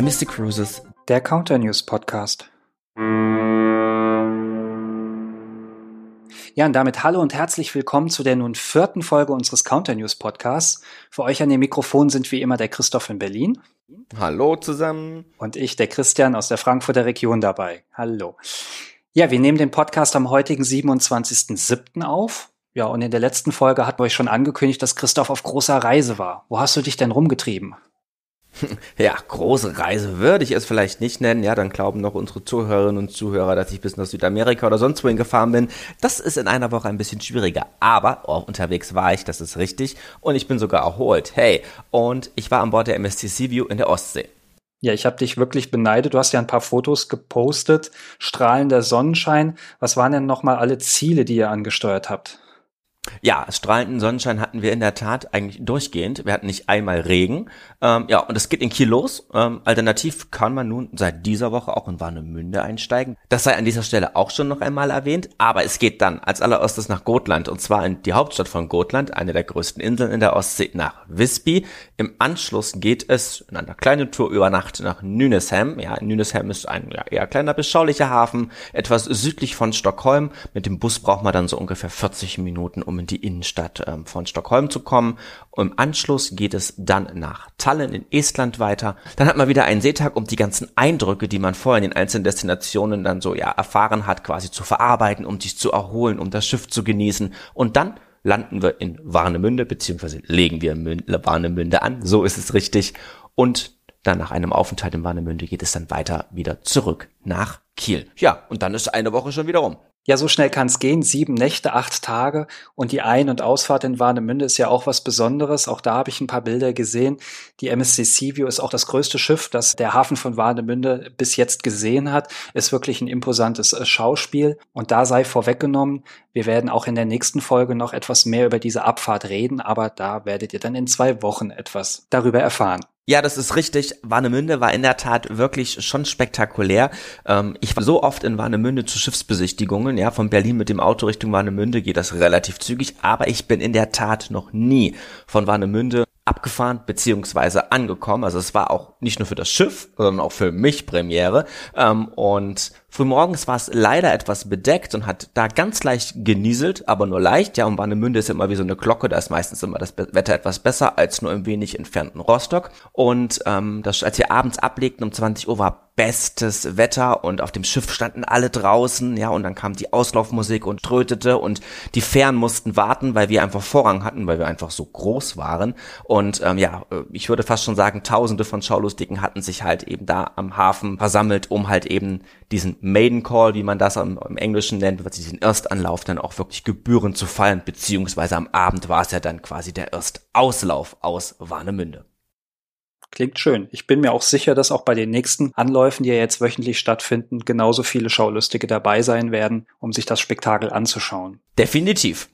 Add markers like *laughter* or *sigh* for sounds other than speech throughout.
MSC Cruises, der Counter News Podcast. Ja, und damit hallo und herzlich willkommen zu der nun vierten Folge unseres Counter News Podcasts. Für euch an dem Mikrofon sind wie immer der Christoph in Berlin. Hallo zusammen. Und ich, der Christian aus der Frankfurter Region dabei. Hallo. Ja, wir nehmen den Podcast am heutigen 27.07. auf. Ja, und in der letzten Folge hatten wir euch schon angekündigt, dass Christoph auf großer Reise war. Wo hast du dich denn rumgetrieben? *laughs* Ja, große Reise würde ich es vielleicht nicht nennen. Ja, dann glauben noch unsere Zuhörerinnen und Zuhörer, dass ich bis nach Südamerika oder sonst wohin gefahren bin. Das ist in einer Woche ein bisschen schwieriger. Aber oh, unterwegs war ich, das ist richtig. Und ich bin sogar erholt. Hey, und ich war an Bord der MSC Seaview in der Ostsee. Ja, ich habe dich wirklich beneidet. Du hast ja ein paar Fotos gepostet. Strahlender Sonnenschein. Was waren denn nochmal alle Ziele, die ihr angesteuert habt? Ja, strahlenden Sonnenschein hatten wir in der Tat eigentlich durchgehend. Wir hatten nicht einmal Regen. Ähm, ja, und es geht in Kiel los. Ähm, alternativ kann man nun seit dieser Woche auch in Warnemünde einsteigen. Das sei an dieser Stelle auch schon noch einmal erwähnt. Aber es geht dann als allererstes nach Gotland. Und zwar in die Hauptstadt von Gotland, eine der größten Inseln in der Ostsee, nach Visby. Im Anschluss geht es in einer kleinen Tour über Nacht nach Nynäshamn. Ja, Nynäshamn ist ein ja, eher kleiner, beschaulicher Hafen, etwas südlich von Stockholm. Mit dem Bus braucht man dann so ungefähr 40 Minuten, um in die Innenstadt ähm, von Stockholm zu kommen. Im Anschluss geht es dann nach Tallinn in Estland weiter. Dann hat man wieder einen Seetag, um die ganzen Eindrücke, die man vorher in den einzelnen Destinationen dann so ja erfahren hat, quasi zu verarbeiten, um sich zu erholen, um das Schiff zu genießen. Und dann landen wir in Warnemünde, beziehungsweise legen wir Warnemünde an, so ist es richtig. Und dann nach einem Aufenthalt in Warnemünde geht es dann weiter wieder zurück nach Kiel. Ja, und dann ist eine Woche schon wieder rum. Ja, so schnell kann es gehen. Sieben Nächte, acht Tage. Und die Ein- und Ausfahrt in Warnemünde ist ja auch was Besonderes. Auch da habe ich ein paar Bilder gesehen. Die MSC Seaview ist auch das größte Schiff, das der Hafen von Warnemünde bis jetzt gesehen hat. Ist wirklich ein imposantes äh, Schauspiel. Und da sei vorweggenommen, wir werden auch in der nächsten Folge noch etwas mehr über diese Abfahrt reden, aber da werdet ihr dann in zwei Wochen etwas darüber erfahren. Ja, das ist richtig. Warnemünde war in der Tat wirklich schon spektakulär. Ähm, ich war so oft in Warnemünde zu Schiffsbesichtigungen. Ja, von Berlin mit dem Auto Richtung Warnemünde geht das relativ zügig. Aber ich bin in der Tat noch nie von Warnemünde abgefahren beziehungsweise angekommen. Also es war auch nicht nur für das Schiff, sondern auch für mich Premiere. Ähm, und frühmorgens war es leider etwas bedeckt und hat da ganz leicht genieselt, aber nur leicht. Ja, und Warnemünde ist immer wie so eine Glocke, da ist meistens immer das Wetter etwas besser als nur im wenig entfernten Rostock. Und ähm, das, als wir abends ablegten um 20 Uhr war bestes Wetter und auf dem Schiff standen alle draußen, ja, und dann kam die Auslaufmusik und trötete und die Fähren mussten warten, weil wir einfach Vorrang hatten, weil wir einfach so groß waren. Und ähm, ja, äh, ich würde fast schon sagen, tausende von Schaulustigen hatten sich halt eben da am Hafen versammelt, um halt eben diesen Maiden Call, wie man das im, im Englischen nennt, diesen Erstanlauf dann auch wirklich gebührend zu feiern, beziehungsweise am Abend war es ja dann quasi der Erstauslauf aus Warnemünde. Klingt schön. Ich bin mir auch sicher, dass auch bei den nächsten Anläufen, die ja jetzt wöchentlich stattfinden, genauso viele Schaulustige dabei sein werden, um sich das Spektakel anzuschauen. Definitiv.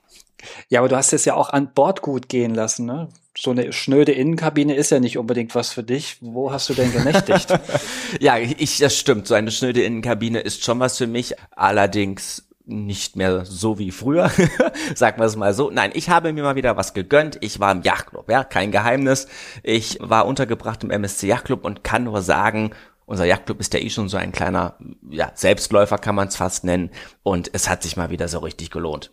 Ja, aber du hast es ja auch an Bord gut gehen lassen, ne? So eine schnöde Innenkabine ist ja nicht unbedingt was für dich. Wo hast du denn genächtigt? *laughs* ja, ich, das stimmt. So eine schnöde Innenkabine ist schon was für mich. Allerdings nicht mehr so wie früher, *laughs* sagen wir es mal so. Nein, ich habe mir mal wieder was gegönnt. Ich war im Yachtclub, ja, kein Geheimnis. Ich war untergebracht im MSC Yachtclub und kann nur sagen, unser Yachtclub ist ja eh schon so ein kleiner, ja, Selbstläufer kann man es fast nennen. Und es hat sich mal wieder so richtig gelohnt.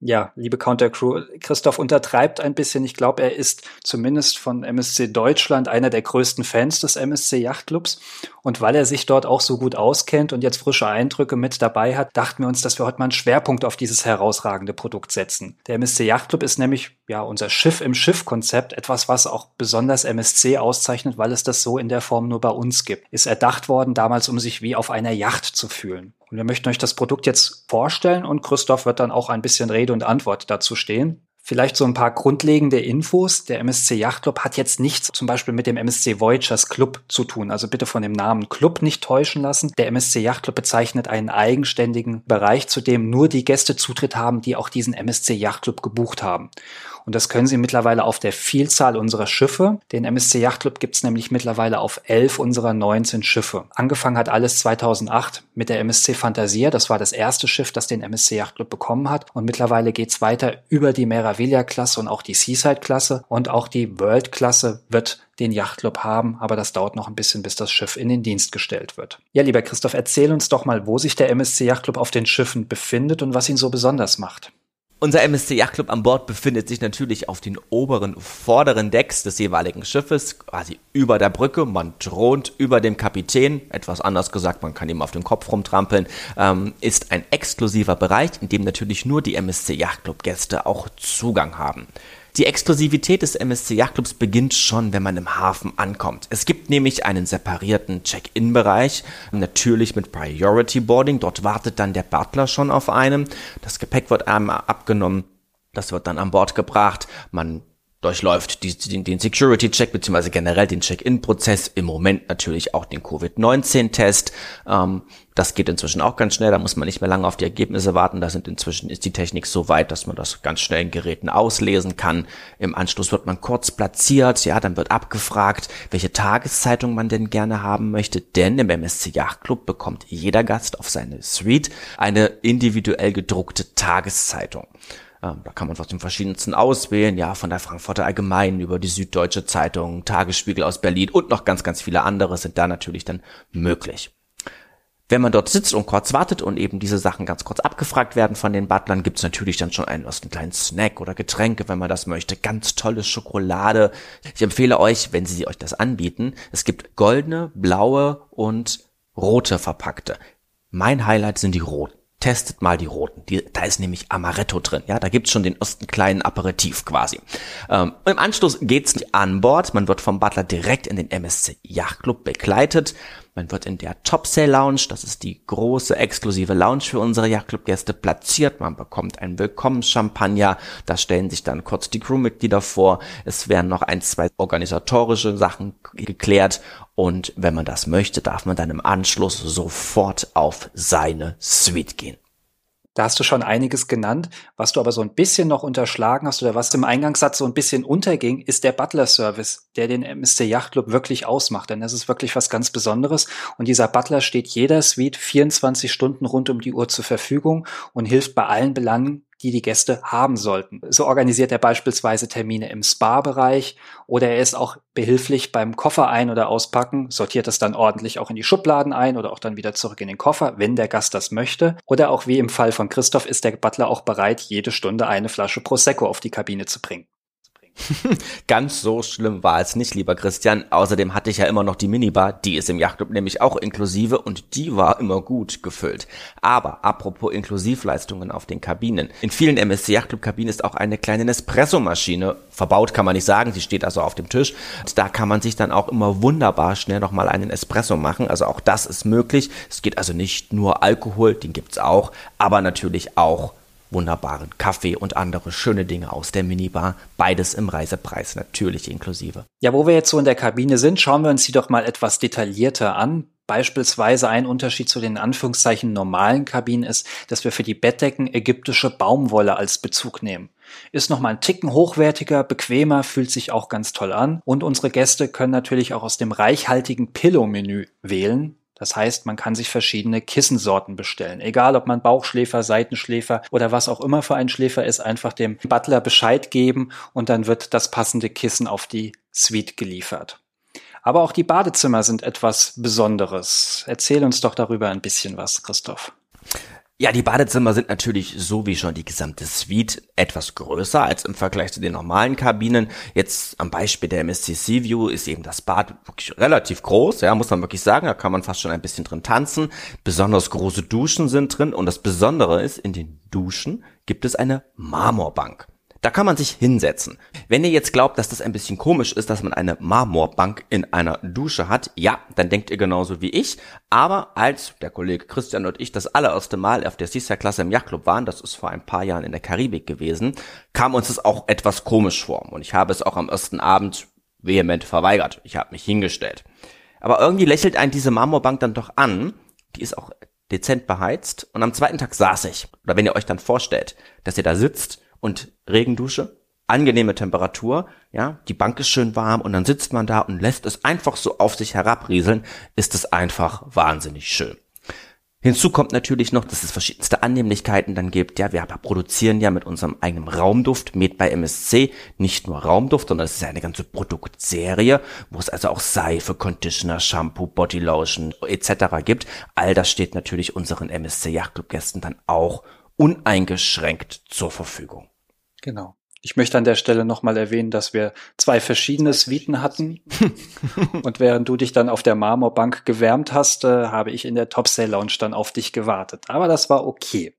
Ja, liebe Counter Crew, Christoph untertreibt ein bisschen. Ich glaube, er ist zumindest von MSC Deutschland einer der größten Fans des MSC Yachtclubs. Und weil er sich dort auch so gut auskennt und jetzt frische Eindrücke mit dabei hat, dachten wir uns, dass wir heute mal einen Schwerpunkt auf dieses herausragende Produkt setzen. Der MSC Yachtclub ist nämlich ja unser Schiff im Schiff-Konzept, etwas, was auch besonders MSC auszeichnet, weil es das so in der Form nur bei uns gibt. Ist erdacht worden damals, um sich wie auf einer Yacht zu fühlen. Und wir möchten euch das Produkt jetzt vorstellen und Christoph wird dann auch ein bisschen Rede und Antwort dazu stehen. Vielleicht so ein paar grundlegende Infos. Der MSC Yacht Club hat jetzt nichts zum Beispiel mit dem MSC Voyagers Club zu tun. Also bitte von dem Namen Club nicht täuschen lassen. Der MSC Yacht Club bezeichnet einen eigenständigen Bereich, zu dem nur die Gäste Zutritt haben, die auch diesen MSC Yacht Club gebucht haben. Und das können Sie mittlerweile auf der Vielzahl unserer Schiffe. Den MSC Yacht Club gibt es nämlich mittlerweile auf elf unserer 19 Schiffe. Angefangen hat alles 2008 mit der MSC Fantasia. Das war das erste Schiff, das den MSC Yacht Club bekommen hat. Und mittlerweile geht es weiter über die Meraviglia-Klasse und auch die Seaside-Klasse. Und auch die World-Klasse wird den Yachtclub haben, aber das dauert noch ein bisschen, bis das Schiff in den Dienst gestellt wird. Ja, lieber Christoph, erzähl uns doch mal, wo sich der MSC Yachtclub auf den Schiffen befindet und was ihn so besonders macht. Unser MSC Yachtclub an Bord befindet sich natürlich auf den oberen, vorderen Decks des jeweiligen Schiffes, quasi über der Brücke. Man thront über dem Kapitän, etwas anders gesagt, man kann ihm auf den Kopf rumtrampeln, ähm, ist ein exklusiver Bereich, in dem natürlich nur die MSC Yachtclub Gäste auch Zugang haben. Die Exklusivität des MSC Yachtclubs beginnt schon, wenn man im Hafen ankommt. Es gibt nämlich einen separierten Check-in-Bereich, natürlich mit Priority Boarding. Dort wartet dann der Butler schon auf einem. Das Gepäck wird einmal abgenommen. Das wird dann an Bord gebracht. Man durchläuft die, den, den Security-Check beziehungsweise generell den Check-in-Prozess, im Moment natürlich auch den Covid-19-Test. Ähm, das geht inzwischen auch ganz schnell, da muss man nicht mehr lange auf die Ergebnisse warten. Da sind inzwischen ist die Technik so weit, dass man das ganz schnell in Geräten auslesen kann. Im Anschluss wird man kurz platziert, ja, dann wird abgefragt, welche Tageszeitung man denn gerne haben möchte, denn im MSC Yachtclub bekommt jeder Gast auf seine Suite eine individuell gedruckte Tageszeitung. Ähm, da kann man aus den verschiedensten auswählen, ja, von der Frankfurter Allgemeinen über die Süddeutsche Zeitung, Tagesspiegel aus Berlin und noch ganz, ganz viele andere sind da natürlich dann möglich. Wenn man dort sitzt und kurz wartet und eben diese Sachen ganz kurz abgefragt werden von den Butlern, gibt's natürlich dann schon einen, einen kleinen Snack oder Getränke, wenn man das möchte. Ganz tolle Schokolade. Ich empfehle euch, wenn sie euch das anbieten, es gibt goldene, blaue und rote verpackte. Mein Highlight sind die roten testet mal die roten. Die, da ist nämlich Amaretto drin. Ja, da gibt's schon den ersten kleinen Aperitif quasi. Ähm, Im Anschluss geht's an Bord. Man wird vom Butler direkt in den MSC Yacht Club begleitet. Man wird in der Top Sail Lounge, das ist die große exklusive Lounge für unsere Yachtclub-Gäste, platziert. Man bekommt einen Willkommenschampagner. Da stellen sich dann kurz die Crewmitglieder vor. Es werden noch ein, zwei organisatorische Sachen geklärt. Und wenn man das möchte, darf man dann im Anschluss sofort auf seine Suite gehen. Da hast du schon einiges genannt. Was du aber so ein bisschen noch unterschlagen hast oder was im Eingangssatz so ein bisschen unterging, ist der Butler-Service, der den MSC Yacht Club wirklich ausmacht. Denn das ist wirklich was ganz Besonderes. Und dieser Butler steht jeder Suite 24 Stunden rund um die Uhr zur Verfügung und hilft bei allen Belangen, die die Gäste haben sollten. So organisiert er beispielsweise Termine im Spa-Bereich oder er ist auch behilflich beim Koffer ein- oder auspacken, sortiert das dann ordentlich auch in die Schubladen ein oder auch dann wieder zurück in den Koffer, wenn der Gast das möchte. Oder auch wie im Fall von Christoph ist der Butler auch bereit, jede Stunde eine Flasche Prosecco auf die Kabine zu bringen. *laughs* Ganz so schlimm war es nicht, lieber Christian. Außerdem hatte ich ja immer noch die Minibar, die ist im Yachtclub nämlich auch inklusive und die war immer gut gefüllt. Aber apropos Inklusivleistungen auf den Kabinen. In vielen MSC Yachtclub Kabinen ist auch eine kleine Nespresso-Maschine verbaut, kann man nicht sagen. Sie steht also auf dem Tisch. Und da kann man sich dann auch immer wunderbar schnell nochmal einen Espresso machen. Also auch das ist möglich. Es geht also nicht nur Alkohol, den gibt's auch, aber natürlich auch wunderbaren Kaffee und andere schöne Dinge aus der Minibar. Beides im Reisepreis natürlich inklusive. Ja, wo wir jetzt so in der Kabine sind, schauen wir uns die doch mal etwas detaillierter an. Beispielsweise ein Unterschied zu den Anführungszeichen normalen Kabinen ist, dass wir für die Bettdecken ägyptische Baumwolle als Bezug nehmen. Ist nochmal ein Ticken hochwertiger, bequemer, fühlt sich auch ganz toll an. Und unsere Gäste können natürlich auch aus dem reichhaltigen Pillow-Menü wählen. Das heißt, man kann sich verschiedene Kissensorten bestellen. Egal, ob man Bauchschläfer, Seitenschläfer oder was auch immer für ein Schläfer ist, einfach dem Butler Bescheid geben und dann wird das passende Kissen auf die Suite geliefert. Aber auch die Badezimmer sind etwas Besonderes. Erzähl uns doch darüber ein bisschen was, Christoph. Ja, die Badezimmer sind natürlich so wie schon die gesamte Suite etwas größer als im Vergleich zu den normalen Kabinen. Jetzt am Beispiel der MSC Sea View ist eben das Bad wirklich relativ groß, ja, muss man wirklich sagen, da kann man fast schon ein bisschen drin tanzen. Besonders große Duschen sind drin und das Besondere ist, in den Duschen gibt es eine Marmorbank. Da kann man sich hinsetzen. Wenn ihr jetzt glaubt, dass das ein bisschen komisch ist, dass man eine Marmorbank in einer Dusche hat, ja, dann denkt ihr genauso wie ich. Aber als der Kollege Christian und ich das allererste Mal auf der Seaside-Klasse im Yachtclub waren, das ist vor ein paar Jahren in der Karibik gewesen, kam uns das auch etwas komisch vor. Und ich habe es auch am ersten Abend vehement verweigert. Ich habe mich hingestellt. Aber irgendwie lächelt einen diese Marmorbank dann doch an. Die ist auch dezent beheizt. Und am zweiten Tag saß ich. Oder wenn ihr euch dann vorstellt, dass ihr da sitzt und Regendusche, angenehme Temperatur, ja, die Bank ist schön warm und dann sitzt man da und lässt es einfach so auf sich herabrieseln, ist es einfach wahnsinnig schön. Hinzu kommt natürlich noch, dass es verschiedenste Annehmlichkeiten dann gibt. Ja, wir produzieren ja mit unserem eigenen Raumduft, Med bei MSC, nicht nur Raumduft, sondern es ist eine ganze Produktserie, wo es also auch Seife, Conditioner, Shampoo, Bodylotion etc. gibt. All das steht natürlich unseren MSC Yachtclub Gästen dann auch uneingeschränkt zur Verfügung. Genau. Ich möchte an der Stelle nochmal erwähnen, dass wir zwei verschiedene Suiten hatten. und während du dich dann auf der Marmorbank gewärmt hast, äh, habe ich in der Top Sale Lounge dann auf dich gewartet. Aber das war okay.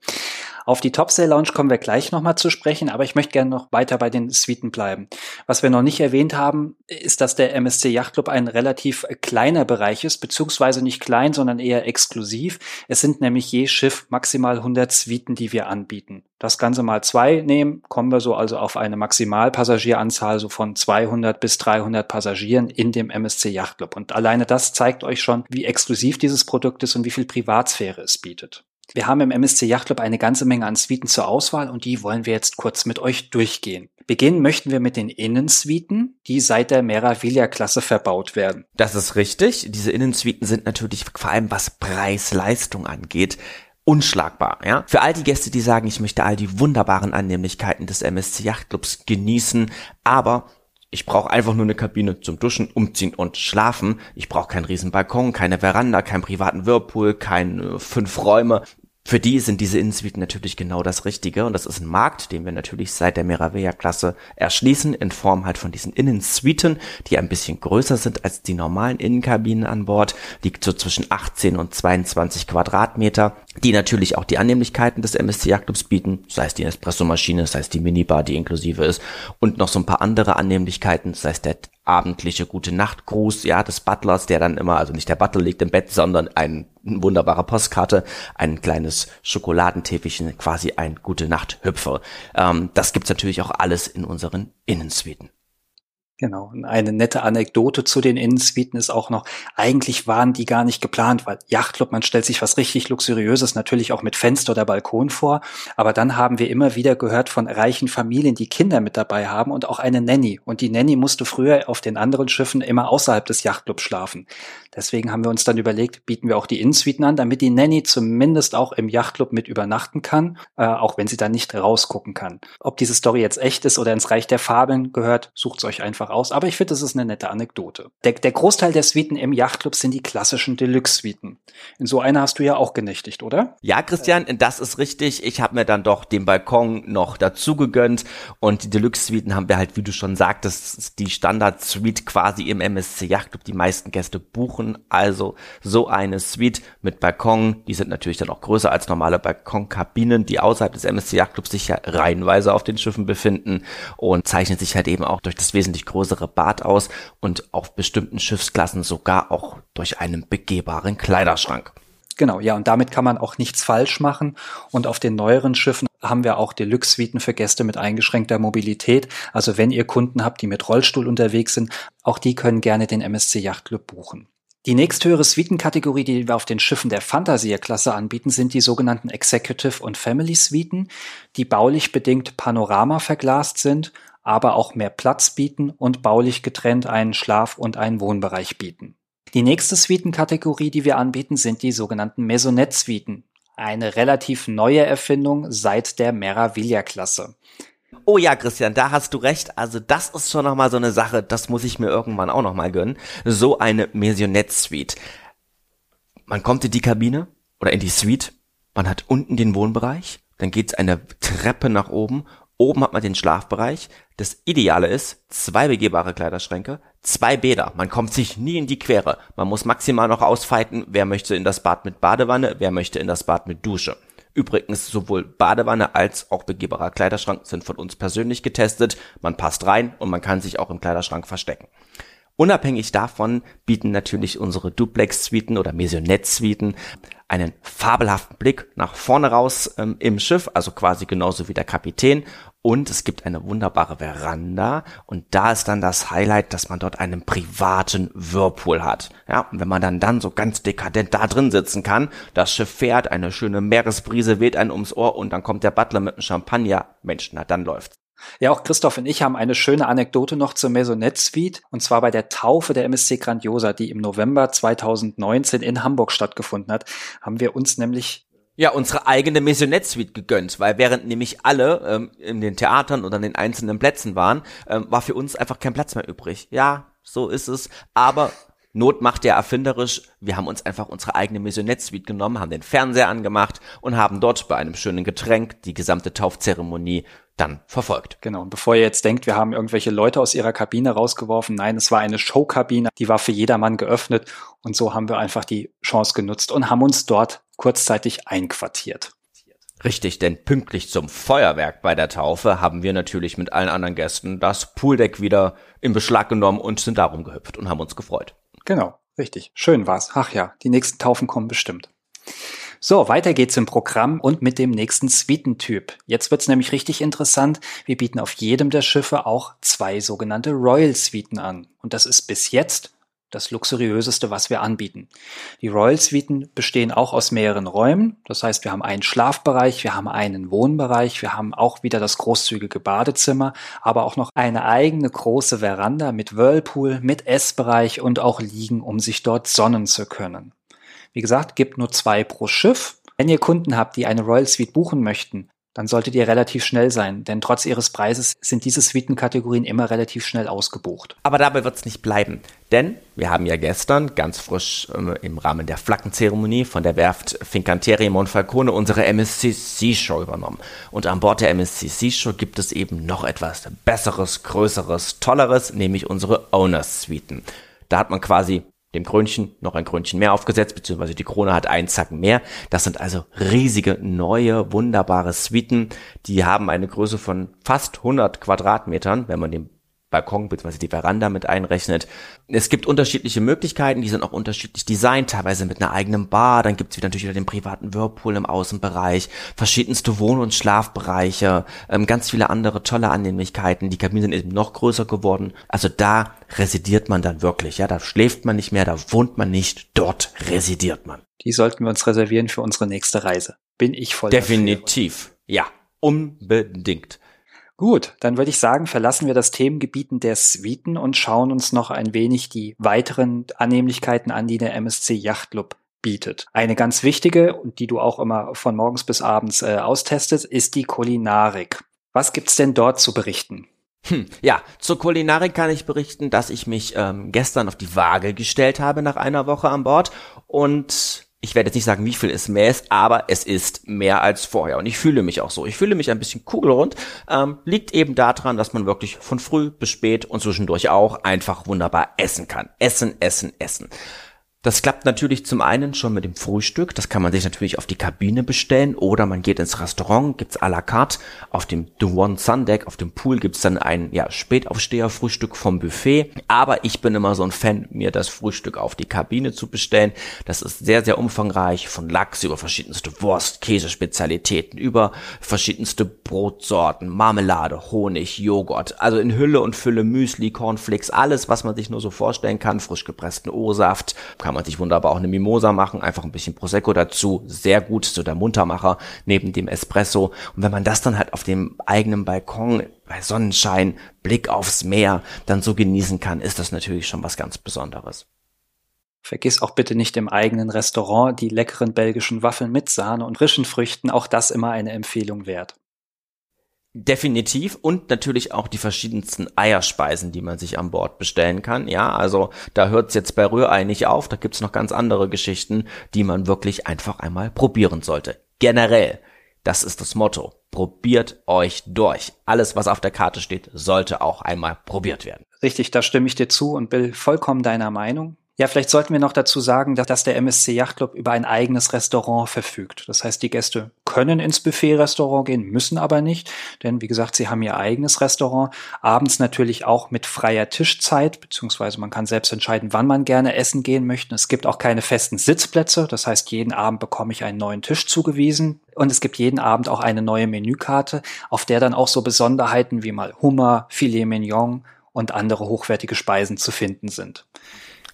Auf die Top Sale Lounge kommen wir gleich nochmal zu sprechen, aber ich möchte gerne noch weiter bei den Suiten bleiben. Was wir noch nicht erwähnt haben, ist, dass der MSC Yacht Club ein relativ kleiner Bereich ist, beziehungsweise nicht klein, sondern eher exklusiv. Es sind nämlich je Schiff maximal 100 Suiten, die wir anbieten. Das Ganze mal zwei nehmen, kommen wir so also auf eine Maximalpassagieranzahl so von 200 bis 300 Passagieren in dem MSC Yacht Club. Und alleine das zeigt euch schon, wie exklusiv dieses Produkt ist und wie viel Privatsphäre es bietet. Wir haben im MSC Yachtclub eine ganze Menge an Suiten zur Auswahl und die wollen wir jetzt kurz mit euch durchgehen. Beginnen möchten wir mit den Innensuiten, die seit der Meraviglia-Klasse verbaut werden. Das ist richtig. Diese Innensuiten sind natürlich vor allem was Preis-Leistung angeht unschlagbar, ja. Für all die Gäste, die sagen, ich möchte all die wunderbaren Annehmlichkeiten des MSC Yachtclubs genießen, aber ich brauche einfach nur eine Kabine zum Duschen, Umziehen und Schlafen. Ich brauche keinen riesen Balkon, keine Veranda, keinen privaten Whirlpool, keine fünf Räume. Für die sind diese Innensuiten natürlich genau das Richtige und das ist ein Markt, den wir natürlich seit der Meraviglia-Klasse erschließen in Form halt von diesen Innensuiten, die ein bisschen größer sind als die normalen Innenkabinen an Bord, liegt so zwischen 18 und 22 Quadratmeter, die natürlich auch die Annehmlichkeiten des MSC Yachtclubs bieten, sei es die Espressomaschine, sei es die Minibar, die inklusive ist und noch so ein paar andere Annehmlichkeiten, sei es der abendliche gute Nachtgruß, ja, des Butlers, der dann immer, also nicht der Butler liegt im Bett, sondern ein wunderbare Postkarte, ein kleines Schokoladentäfelchen, quasi ein gute Nacht Hüpfer. Ähm, das gibt's natürlich auch alles in unseren Innensuiten. Genau. Und eine nette Anekdote zu den Innensuiten ist auch noch, eigentlich waren die gar nicht geplant, weil Yachtclub, man stellt sich was richtig Luxuriöses natürlich auch mit Fenster oder Balkon vor. Aber dann haben wir immer wieder gehört von reichen Familien, die Kinder mit dabei haben und auch eine Nanny. Und die Nanny musste früher auf den anderen Schiffen immer außerhalb des Yachtclubs schlafen. Deswegen haben wir uns dann überlegt, bieten wir auch die Innensuiten an, damit die Nanny zumindest auch im Yachtclub mit übernachten kann, äh, auch wenn sie dann nicht rausgucken kann. Ob diese Story jetzt echt ist oder ins Reich der Fabeln gehört, sucht's euch einfach einfach aus, aber ich finde, das ist eine nette Anekdote. Der, der Großteil der Suiten im Yachtclub sind die klassischen Deluxe-Suiten. In so einer hast du ja auch genächtigt, oder? Ja, Christian, das ist richtig. Ich habe mir dann doch den Balkon noch dazu gegönnt und die Deluxe-Suiten haben wir halt, wie du schon sagtest, die Standard-Suite quasi im MSC Yachtclub. Die meisten Gäste buchen also so eine Suite mit Balkon. Die sind natürlich dann auch größer als normale Balkonkabinen, die außerhalb des MSC Yachtclubs sich ja reihenweise auf den Schiffen befinden und zeichnen sich halt eben auch durch das wesentlich größere größere Bad aus und auf bestimmten Schiffsklassen sogar auch durch einen begehbaren Kleiderschrank. Genau, ja, und damit kann man auch nichts falsch machen. Und auf den neueren Schiffen haben wir auch Deluxe-Suiten für Gäste mit eingeschränkter Mobilität. Also wenn ihr Kunden habt, die mit Rollstuhl unterwegs sind, auch die können gerne den MSC Yacht Club buchen. Die nächsthöhere Suitenkategorie, die wir auf den Schiffen der Fantasia-Klasse anbieten, sind die sogenannten Executive und Family Suiten, die baulich bedingt Panorama verglast sind aber auch mehr Platz bieten und baulich getrennt einen Schlaf- und einen Wohnbereich bieten. Die nächste Suitenkategorie, die wir anbieten, sind die sogenannten Maisonette-Suiten. Eine relativ neue Erfindung seit der Meraviglia-Klasse. Oh ja, Christian, da hast du recht. Also das ist schon nochmal so eine Sache, das muss ich mir irgendwann auch nochmal gönnen. So eine Maisonette-Suite. Man kommt in die Kabine oder in die Suite, man hat unten den Wohnbereich, dann geht's eine Treppe nach oben Oben hat man den Schlafbereich. Das Ideale ist, zwei begehbare Kleiderschränke, zwei Bäder. Man kommt sich nie in die Quere. Man muss maximal noch ausfeiten, wer möchte in das Bad mit Badewanne, wer möchte in das Bad mit Dusche. Übrigens, sowohl Badewanne als auch begehbarer Kleiderschrank sind von uns persönlich getestet. Man passt rein und man kann sich auch im Kleiderschrank verstecken. Unabhängig davon bieten natürlich unsere Duplex-Suiten oder Maisonette-Suiten einen fabelhaften Blick nach vorne raus ähm, im Schiff, also quasi genauso wie der Kapitän und es gibt eine wunderbare Veranda und da ist dann das Highlight, dass man dort einen privaten Whirlpool hat. Ja, und wenn man dann dann so ganz dekadent da drin sitzen kann, das Schiff fährt, eine schöne Meeresbrise weht einen ums Ohr und dann kommt der Butler mit einem Champagner. Mensch, na dann läuft's. Ja, auch Christoph und ich haben eine schöne Anekdote noch zur Maisonette Suite und zwar bei der Taufe der MSC Grandiosa, die im November 2019 in Hamburg stattgefunden hat, haben wir uns nämlich ja, unsere eigene Maisonette Suite gegönnt, weil während nämlich alle ähm, in den Theatern oder an den einzelnen Plätzen waren, ähm, war für uns einfach kein Platz mehr übrig. Ja, so ist es. Aber Not macht ja erfinderisch. Wir haben uns einfach unsere eigene Maisonette Suite genommen, haben den Fernseher angemacht und haben dort bei einem schönen Getränk die gesamte Taufzeremonie dann verfolgt. Genau. Und bevor ihr jetzt denkt, wir haben irgendwelche Leute aus ihrer Kabine rausgeworfen, nein, es war eine Showkabine, die war für jedermann geöffnet und so haben wir einfach die Chance genutzt und haben uns dort kurzzeitig einquartiert. Richtig, denn pünktlich zum Feuerwerk bei der Taufe haben wir natürlich mit allen anderen Gästen das Pooldeck wieder in Beschlag genommen und sind darum gehüpft und haben uns gefreut. Genau, richtig. Schön war's. Ach ja, die nächsten Taufen kommen bestimmt. So, weiter geht's im Programm und mit dem nächsten Suitentyp. Jetzt wird's nämlich richtig interessant. Wir bieten auf jedem der Schiffe auch zwei sogenannte Royal Suiten an. Und das ist bis jetzt das luxuriöseste, was wir anbieten. Die Royal Suiten bestehen auch aus mehreren Räumen. Das heißt, wir haben einen Schlafbereich, wir haben einen Wohnbereich, wir haben auch wieder das großzügige Badezimmer, aber auch noch eine eigene große Veranda mit Whirlpool, mit Essbereich und auch Liegen, um sich dort sonnen zu können. Wie gesagt, gibt nur zwei pro Schiff. Wenn ihr Kunden habt, die eine Royal Suite buchen möchten, dann solltet ihr relativ schnell sein, denn trotz ihres Preises sind diese Suitenkategorien immer relativ schnell ausgebucht. Aber dabei wird es nicht bleiben, denn wir haben ja gestern ganz frisch äh, im Rahmen der Flaggenzeremonie von der Werft Fincantieri Monfalcone unsere MSC Seashore übernommen. Und an Bord der MSC Seashore gibt es eben noch etwas Besseres, Größeres, Tolleres, nämlich unsere Owners Suiten. Da hat man quasi dem Krönchen noch ein Krönchen mehr aufgesetzt, beziehungsweise die Krone hat einen Zacken mehr. Das sind also riesige, neue, wunderbare Suiten. Die haben eine Größe von fast 100 Quadratmetern, wenn man den Balkon bzw. die Veranda mit einrechnet. Es gibt unterschiedliche Möglichkeiten, die sind auch unterschiedlich designt, teilweise mit einer eigenen Bar, dann gibt es wieder natürlich wieder den privaten Whirlpool im Außenbereich, verschiedenste Wohn- und Schlafbereiche, ähm, ganz viele andere tolle Annehmlichkeiten. Die Kabinen sind eben noch größer geworden. Also da residiert man dann wirklich, ja, da schläft man nicht mehr, da wohnt man nicht, dort residiert man. Die sollten wir uns reservieren für unsere nächste Reise. Bin ich voll Definitiv, dafür. ja, unbedingt. Gut, dann würde ich sagen, verlassen wir das Themengebieten der Suiten und schauen uns noch ein wenig die weiteren Annehmlichkeiten an, die der MSC Yachtclub bietet. Eine ganz wichtige und die du auch immer von morgens bis abends äh, austestest, ist die Kulinarik. Was gibt's denn dort zu berichten? Hm, ja, zur Kulinarik kann ich berichten, dass ich mich ähm, gestern auf die Waage gestellt habe nach einer Woche an Bord und ich werde jetzt nicht sagen, wie viel es mehr ist, aber es ist mehr als vorher. Und ich fühle mich auch so. Ich fühle mich ein bisschen kugelrund. Ähm, liegt eben daran, dass man wirklich von früh bis spät und zwischendurch auch einfach wunderbar essen kann. Essen, essen, essen. Das klappt natürlich zum einen schon mit dem Frühstück. Das kann man sich natürlich auf die Kabine bestellen oder man geht ins Restaurant, gibt's à la carte. Auf dem The One Sun Deck, auf dem Pool gibt's dann ein ja, Spätaufsteher-Frühstück vom Buffet. Aber ich bin immer so ein Fan, mir das Frühstück auf die Kabine zu bestellen. Das ist sehr, sehr umfangreich. Von Lachs über verschiedenste Wurst, Käsespezialitäten, über verschiedenste Brotsorten, Marmelade, Honig, Joghurt. Also in Hülle und Fülle Müsli, Cornflakes, alles, was man sich nur so vorstellen kann. Frisch gepressten O-Saft kann man sich wunderbar auch eine Mimosa machen, einfach ein bisschen Prosecco dazu, sehr gut, so der Muntermacher neben dem Espresso. Und wenn man das dann halt auf dem eigenen Balkon bei Sonnenschein, Blick aufs Meer dann so genießen kann, ist das natürlich schon was ganz Besonderes. Vergiss auch bitte nicht im eigenen Restaurant die leckeren belgischen Waffeln mit Sahne und frischen Früchten, auch das immer eine Empfehlung wert. Definitiv und natürlich auch die verschiedensten Eierspeisen, die man sich an Bord bestellen kann. Ja, also da hört es jetzt bei Rührei nicht auf, da gibt's noch ganz andere Geschichten, die man wirklich einfach einmal probieren sollte. Generell, das ist das Motto. Probiert euch durch. Alles, was auf der Karte steht, sollte auch einmal probiert werden. Richtig, da stimme ich dir zu und bin vollkommen deiner Meinung. Ja, vielleicht sollten wir noch dazu sagen, dass der MSC Yachtclub über ein eigenes Restaurant verfügt. Das heißt, die Gäste können ins Buffet-Restaurant gehen, müssen aber nicht, denn wie gesagt, sie haben ihr eigenes Restaurant. Abends natürlich auch mit freier Tischzeit, beziehungsweise man kann selbst entscheiden, wann man gerne essen gehen möchte. Es gibt auch keine festen Sitzplätze, das heißt, jeden Abend bekomme ich einen neuen Tisch zugewiesen. Und es gibt jeden Abend auch eine neue Menükarte, auf der dann auch so Besonderheiten wie mal Hummer, Filet Mignon und andere hochwertige Speisen zu finden sind.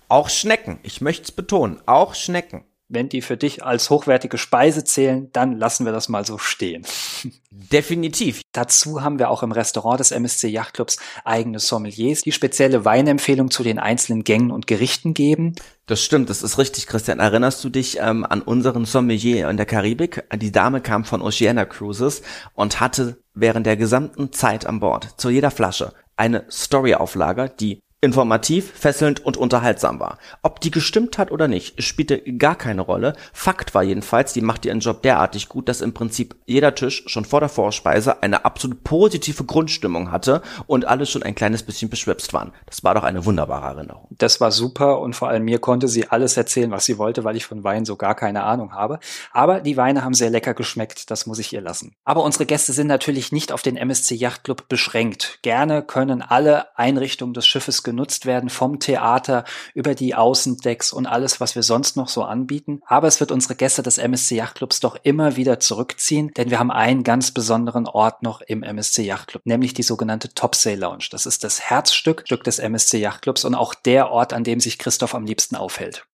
Auch Schnecken, ich möchte es betonen, auch Schnecken. wenn die für dich als hochwertige Speise zählen, dann lassen wir das mal so stehen. *laughs* Definitiv. Dazu haben wir auch im Restaurant des MSC Yachtclubs eigene Sommeliers, die spezielle Weinempfehlungen zu den einzelnen Gängen und Gerichten geben. Das stimmt, das ist richtig, Christian. Erinnerst du dich ähm, an unseren Sommelier in der Karibik? Die Dame kam von Oceana Cruises und hatte während der gesamten Zeit an Bord zu jeder Flasche eine Storyauflage, die informativ, fesselnd und unterhaltsam war. Ob die gestimmt hat oder nicht, spielte gar keine Rolle. Fakt war jedenfalls, die macht ihren Job derartig gut, dass im Prinzip jeder Tisch schon vor der Vorspeise eine absolut positive Grundstimmung hatte und alle schon ein kleines bisschen beschwipst waren. Das war doch eine wunderbare Erinnerung. Das war super und vor allem mir konnte sie alles erzählen, was sie wollte, weil ich von Wein so gar keine Ahnung habe. Aber die Weine haben sehr lecker geschmeckt, das muss ich ihr lassen. Aber unsere Gäste sind natürlich nicht auf den MSC Yachtclub beschränkt. Gerne können alle Einrichtungen des Schiffes genutzt werden, vom Theater über die Außendecks und alles, was wir sonst noch so anbieten. Aber es wird unsere Gäste des MSC Yachtclubs doch immer wieder zurückziehen, denn wir haben einen ganz besonderen Ort noch im MSC Yachtclub, nämlich die sogenannte Topsail Lounge. Das ist das Herzstück des MSC Yachtclubs und auch der Ort, an dem sich Christoph am liebsten aufhält.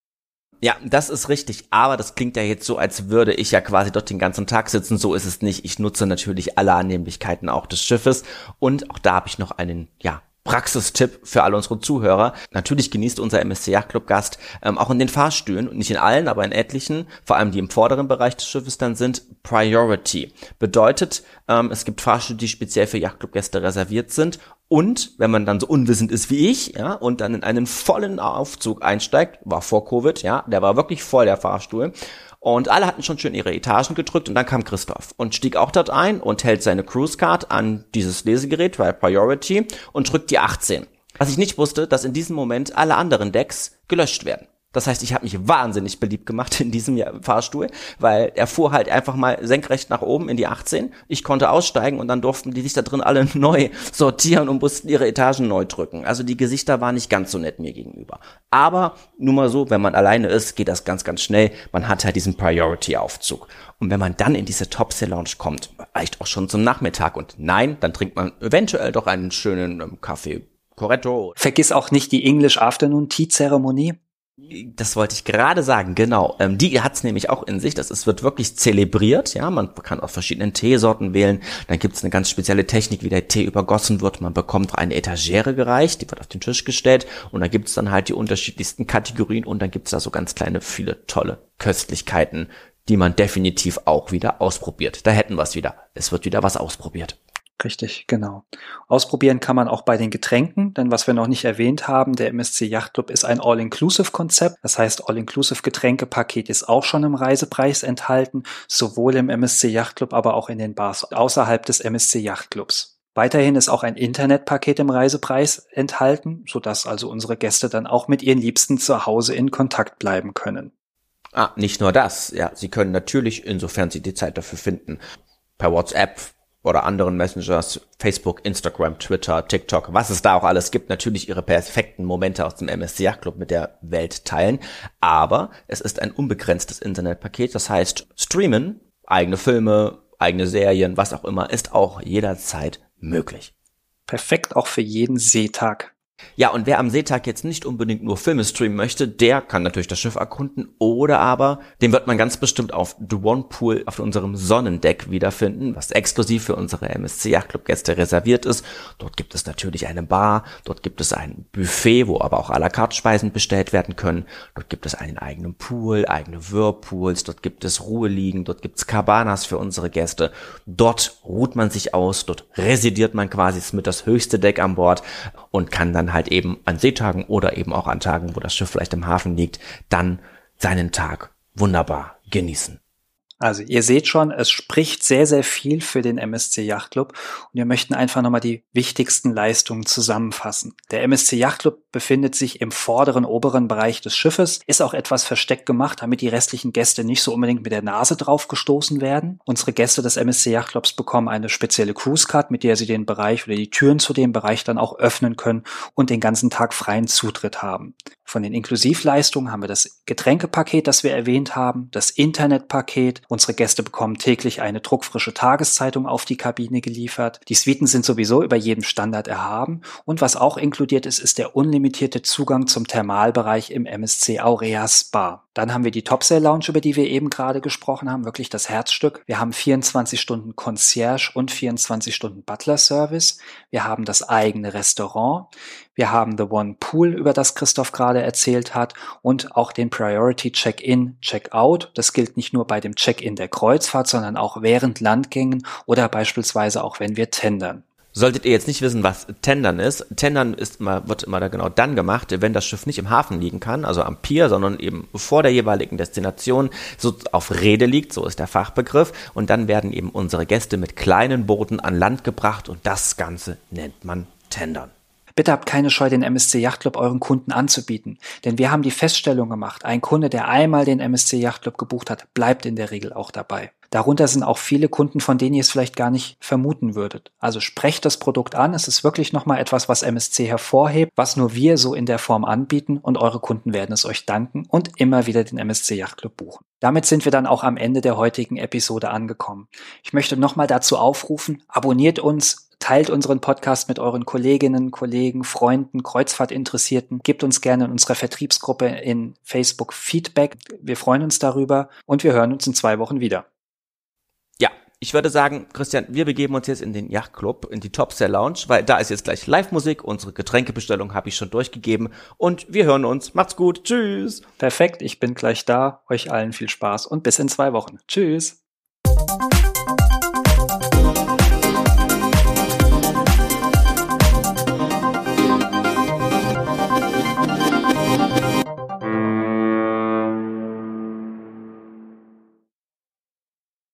Ja, das ist richtig, aber das klingt ja jetzt so, als würde ich ja quasi dort den ganzen Tag sitzen. So ist es nicht. Ich nutze natürlich alle Annehmlichkeiten auch des Schiffes und auch da habe ich noch einen, ja, Praxistipp für alle unsere Zuhörer. Natürlich genießt unser MSC Yachtclub Gast ähm, auch in den Fahrstühlen, nicht in allen, aber in etlichen, vor allem die im vorderen Bereich des Schiffes dann sind, Priority. Bedeutet, ähm, es gibt Fahrstühle, die speziell für Yachtclub-Gäste reserviert sind und wenn man dann so unwissend ist wie ich, ja, und dann in einen vollen Aufzug einsteigt, war vor Covid, ja, der war wirklich voll, der Fahrstuhl, und alle hatten schon schön ihre Etagen gedrückt und dann kam Christoph und stieg auch dort ein und hält seine Cruise Card an dieses Lesegerät bei Priority und drückt die 18. Was ich nicht wusste, dass in diesem Moment alle anderen Decks gelöscht werden. Das heißt, ich habe mich wahnsinnig beliebt gemacht in diesem Fahrstuhl, weil er fuhr halt einfach mal senkrecht nach oben in die 18. Ich konnte aussteigen und dann durften die sich da drin alle *laughs* neu sortieren und mussten ihre Etagen neu drücken. Also die Gesichter waren nicht ganz so nett mir gegenüber. Aber nur mal so, wenn man alleine ist, geht das ganz, ganz schnell. Man hat halt diesen Priority-Aufzug. Und wenn man dann in diese Top Lounge kommt, vielleicht auch schon zum Nachmittag und nein, dann trinkt man eventuell doch einen schönen ähm, Kaffee Corretto. Vergiss auch nicht die English Afternoon Tea Zeremonie. Das wollte ich gerade sagen, genau. Ähm, die hat's nämlich auch in sich. Das ist, wird wirklich zelebriert. Ja, man kann aus verschiedenen Teesorten wählen. Dann gibt's eine ganz spezielle Technik, wie der Tee übergossen wird. Man bekommt eine Etagere gereicht, die wird auf den Tisch gestellt. Und da gibt's dann halt die unterschiedlichsten Kategorien. Und dann gibt's da so ganz kleine, viele tolle Köstlichkeiten, die man definitiv auch wieder ausprobiert. Da hätten wir's wieder. Es wird wieder was ausprobiert. Richtig, genau. Ausprobieren kann man auch bei den Getränken, denn was wir noch nicht erwähnt haben, der MSC Yachtclub ist ein All-Inclusive-Konzept. Das heißt, All-Inclusive-Getränkepaket ist auch schon im Reisepreis enthalten, sowohl im MSC Yachtclub, aber auch in den Bars außerhalb des MSC Yachtclubs. Weiterhin ist auch ein Internetpaket im Reisepreis enthalten, sodass also unsere Gäste dann auch mit ihren Liebsten zu Hause in Kontakt bleiben können. Ah, nicht nur das. Ja, Sie können natürlich, insofern Sie die Zeit dafür finden, per WhatsApp, oder anderen Messengers, Facebook, Instagram, Twitter, TikTok, was es da auch alles gibt, natürlich ihre perfekten Momente aus dem MSC Club mit der Welt teilen. Aber es ist ein unbegrenztes Internetpaket, das heißt, streamen, eigene Filme, eigene Serien, was auch immer, ist auch jederzeit möglich. Perfekt auch für jeden Seetag. Ja, und wer am Seetag jetzt nicht unbedingt nur Filme streamen möchte, der kann natürlich das Schiff erkunden oder aber den wird man ganz bestimmt auf The One Pool auf unserem Sonnendeck wiederfinden, was exklusiv für unsere MSC Yachtclub Gäste reserviert ist. Dort gibt es natürlich eine Bar, dort gibt es ein Buffet, wo aber auch à la carte Speisen bestellt werden können. Dort gibt es einen eigenen Pool, eigene Whirlpools, dort gibt es Ruheliegen, dort gibt es Cabanas für unsere Gäste. Dort ruht man sich aus, dort residiert man quasi mit das höchste Deck an Bord und kann dann halt eben an Seetagen oder eben auch an Tagen, wo das Schiff vielleicht im Hafen liegt, dann seinen Tag wunderbar genießen. Also ihr seht schon, es spricht sehr, sehr viel für den MSC Yachtclub und wir möchten einfach nochmal die wichtigsten Leistungen zusammenfassen. Der MSC Yachtclub befindet sich im vorderen, oberen Bereich des Schiffes, ist auch etwas versteckt gemacht, damit die restlichen Gäste nicht so unbedingt mit der Nase drauf gestoßen werden. Unsere Gäste des MSC Yachtclubs bekommen eine spezielle Cruise Card, mit der sie den Bereich oder die Türen zu dem Bereich dann auch öffnen können und den ganzen Tag freien Zutritt haben. Von den Inklusivleistungen haben wir das Getränkepaket, das wir erwähnt haben, das Internetpaket Unsere Gäste bekommen täglich eine druckfrische Tageszeitung auf die Kabine geliefert. Die Suiten sind sowieso über jedem Standard erhaben. Und was auch inkludiert ist, ist der unlimitierte Zugang zum Thermalbereich im MSC Aurea Spa. Dann haben wir die Topsail Lounge, über die wir eben gerade gesprochen haben, wirklich das Herzstück. Wir haben 24 Stunden Concierge und 24 Stunden Butler Service. Wir haben das eigene Restaurant. Wir haben The One Pool, über das Christoph gerade erzählt hat und auch den Priority Check-in, Check-out. Das gilt nicht nur bei dem Check-in der Kreuzfahrt, sondern auch während Landgängen oder beispielsweise auch wenn wir tendern. Solltet ihr jetzt nicht wissen, was Tendern ist, Tendern ist immer, wird immer da genau dann gemacht, wenn das Schiff nicht im Hafen liegen kann, also am Pier, sondern eben vor der jeweiligen Destination so auf Rede liegt, so ist der Fachbegriff, und dann werden eben unsere Gäste mit kleinen Booten an Land gebracht und das Ganze nennt man Tendern. Bitte habt keine Scheu, den MSC Yachtclub euren Kunden anzubieten. Denn wir haben die Feststellung gemacht, ein Kunde, der einmal den MSC Yachtclub gebucht hat, bleibt in der Regel auch dabei. Darunter sind auch viele Kunden, von denen ihr es vielleicht gar nicht vermuten würdet. Also sprecht das Produkt an. Es ist wirklich nochmal etwas, was MSC hervorhebt, was nur wir so in der Form anbieten und eure Kunden werden es euch danken und immer wieder den MSC Yachtclub buchen. Damit sind wir dann auch am Ende der heutigen Episode angekommen. Ich möchte nochmal dazu aufrufen, abonniert uns, teilt unseren Podcast mit euren Kolleginnen, Kollegen, Freunden, Kreuzfahrtinteressierten. Gebt uns gerne in unserer Vertriebsgruppe in Facebook Feedback. Wir freuen uns darüber und wir hören uns in zwei Wochen wieder ich würde sagen, Christian, wir begeben uns jetzt in den Yachtclub, in die Top Sell Lounge, weil da ist jetzt gleich Live-Musik, unsere Getränkebestellung habe ich schon durchgegeben und wir hören uns. Macht's gut, tschüss. Perfekt, ich bin gleich da. Euch allen viel Spaß und bis in zwei Wochen. Tschüss.